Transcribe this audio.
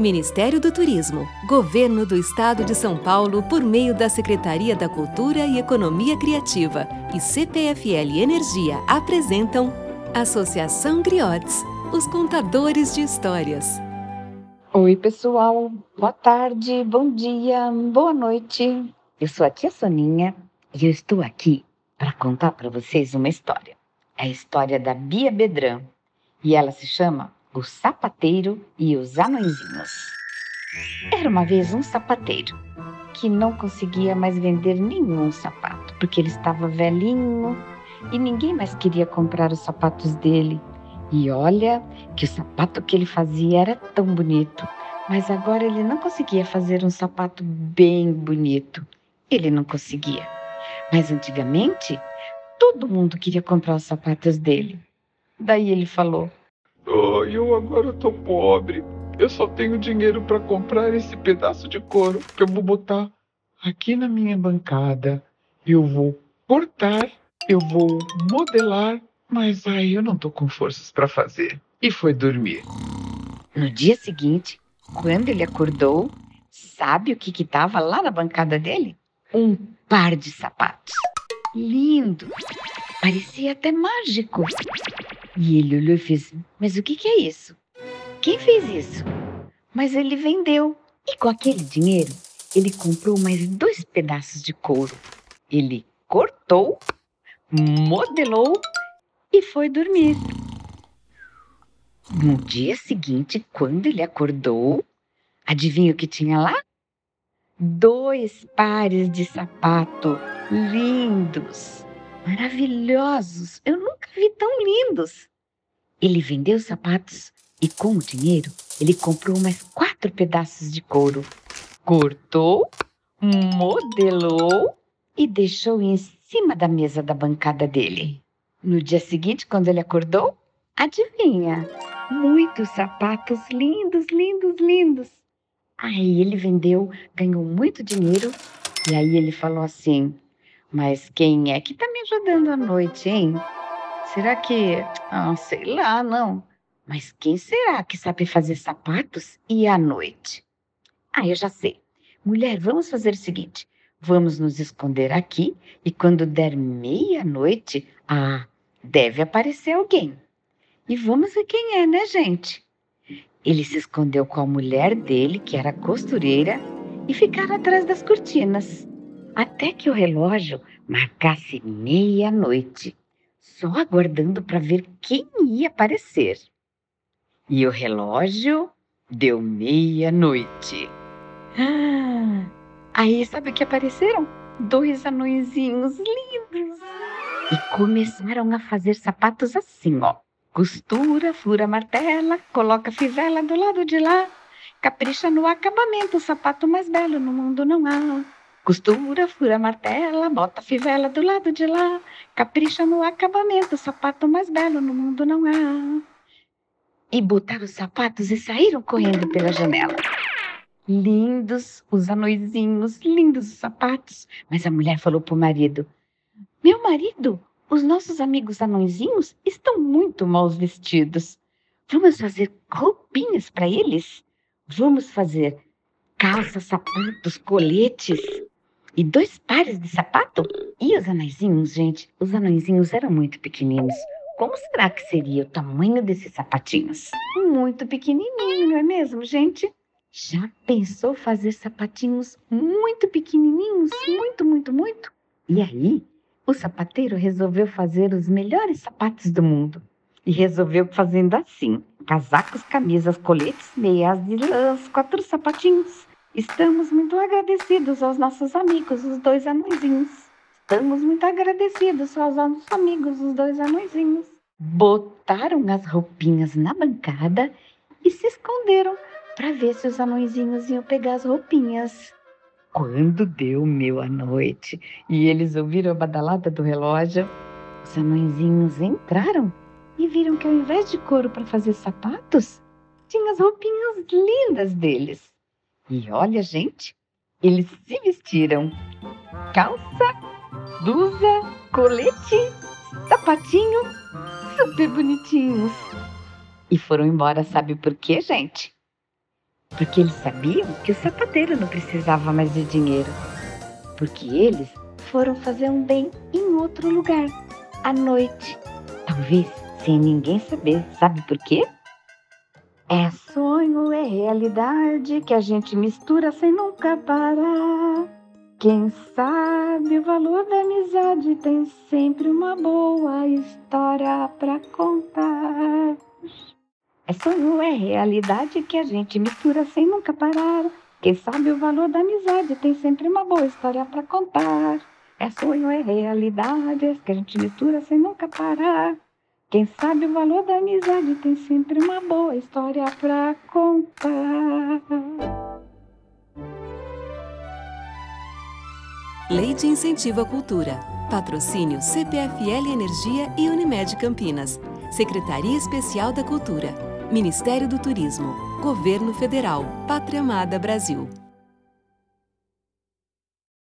Ministério do Turismo, Governo do Estado de São Paulo por meio da Secretaria da Cultura e Economia Criativa e CPFL Energia apresentam Associação Griotes, os contadores de histórias. Oi, pessoal. Boa tarde, bom dia, boa noite. Eu sou a tia Soninha e eu estou aqui para contar para vocês uma história. É a história da Bia Bedran e ela se chama o Sapateiro e os Anõezinhos. Era uma vez um sapateiro que não conseguia mais vender nenhum sapato, porque ele estava velhinho e ninguém mais queria comprar os sapatos dele. E olha que o sapato que ele fazia era tão bonito, mas agora ele não conseguia fazer um sapato bem bonito. Ele não conseguia. Mas antigamente, todo mundo queria comprar os sapatos dele. Daí ele falou: Eu agora tô pobre. Eu só tenho dinheiro para comprar esse pedaço de couro que eu vou botar aqui na minha bancada. Eu vou cortar, eu vou modelar, mas aí eu não tô com forças para fazer. E foi dormir. No dia seguinte, quando ele acordou, sabe o que que tava lá na bancada dele? Um par de sapatos. Lindo! Parecia até mágico. E ele olhou e fez: Mas o que, que é isso? Quem fez isso? Mas ele vendeu. E com aquele dinheiro, ele comprou mais dois pedaços de couro. Ele cortou, modelou e foi dormir. No dia seguinte, quando ele acordou, adivinha o que tinha lá? Dois pares de sapato lindos maravilhosos. Eu nunca vi tão lindos. Ele vendeu os sapatos e, com o dinheiro, ele comprou mais quatro pedaços de couro. Cortou, modelou e deixou em cima da mesa da bancada dele. No dia seguinte, quando ele acordou, adivinha? Muitos sapatos lindos, lindos, lindos. Aí ele vendeu, ganhou muito dinheiro e aí ele falou assim: mas quem é que tá me ajudando à noite, hein? Será que. Ah, sei lá, não. Mas quem será que sabe fazer sapatos e à noite? Ah, eu já sei. Mulher, vamos fazer o seguinte: vamos nos esconder aqui e quando der meia-noite, ah, deve aparecer alguém. E vamos ver quem é, né, gente? Ele se escondeu com a mulher dele, que era costureira, e ficaram atrás das cortinas até que o relógio marcasse meia-noite, só aguardando para ver quem ia aparecer. E o relógio deu meia-noite. Ah, aí sabe o que apareceram? Dois anõezinhos lindos. E começaram a fazer sapatos assim, ó. Costura, fura, martela, coloca fivela do lado de lá. Capricha no acabamento, o sapato mais belo no mundo não há. Costura, fura, martela, bota fivela do lado de lá. Capricha no acabamento, sapato mais belo no mundo não há. E botaram os sapatos e saíram correndo pela janela. Lindos os anõezinhos, lindos os sapatos. Mas a mulher falou pro marido: Meu marido, os nossos amigos anõezinhos estão muito mal vestidos. Vamos fazer roupinhas para eles? Vamos fazer calças, sapatos, coletes e dois pares de sapato? E os anõezinhos, gente? Os anõezinhos eram muito pequeninos. Como será que seria o tamanho desses sapatinhos? Muito pequenininho, não é mesmo, gente? Já pensou fazer sapatinhos muito pequenininhos? Muito, muito, muito? E aí, o sapateiro resolveu fazer os melhores sapatos do mundo. E resolveu fazendo assim: casacos, camisas, coletes, meias de lãs, quatro sapatinhos. Estamos muito agradecidos aos nossos amigos, os dois anõezinhos. Estamos muito agradecidos aos nossos amigos, os dois anõezinhos. Botaram as roupinhas na bancada e se esconderam para ver se os anõezinhos iam pegar as roupinhas. Quando deu meia noite e eles ouviram a badalada do relógio, os anõezinhos entraram e viram que ao invés de couro para fazer sapatos, tinha as roupinhas lindas deles. E olha, gente, eles se vestiram calça, blusa, colete, sapatinho, super bonitinhos. E foram embora, sabe por quê, gente? Porque eles sabiam que o sapateiro não precisava mais de dinheiro. Porque eles foram fazer um bem em outro lugar, à noite. Talvez sem ninguém saber. Sabe por quê? É sonho, é realidade que a gente mistura sem nunca parar. Quem sabe o valor da amizade tem sempre uma boa história para contar. É sonho, é realidade que a gente mistura sem nunca parar. Quem sabe o valor da amizade tem sempre uma boa história para contar. É sonho, é realidade que a gente mistura sem nunca parar. Quem sabe o valor da amizade tem sempre uma boa história para contar. Lei de Incentivo à Cultura. Patrocínio CPFL Energia e Unimed Campinas. Secretaria Especial da Cultura. Ministério do Turismo. Governo Federal. Pátria Amada Brasil.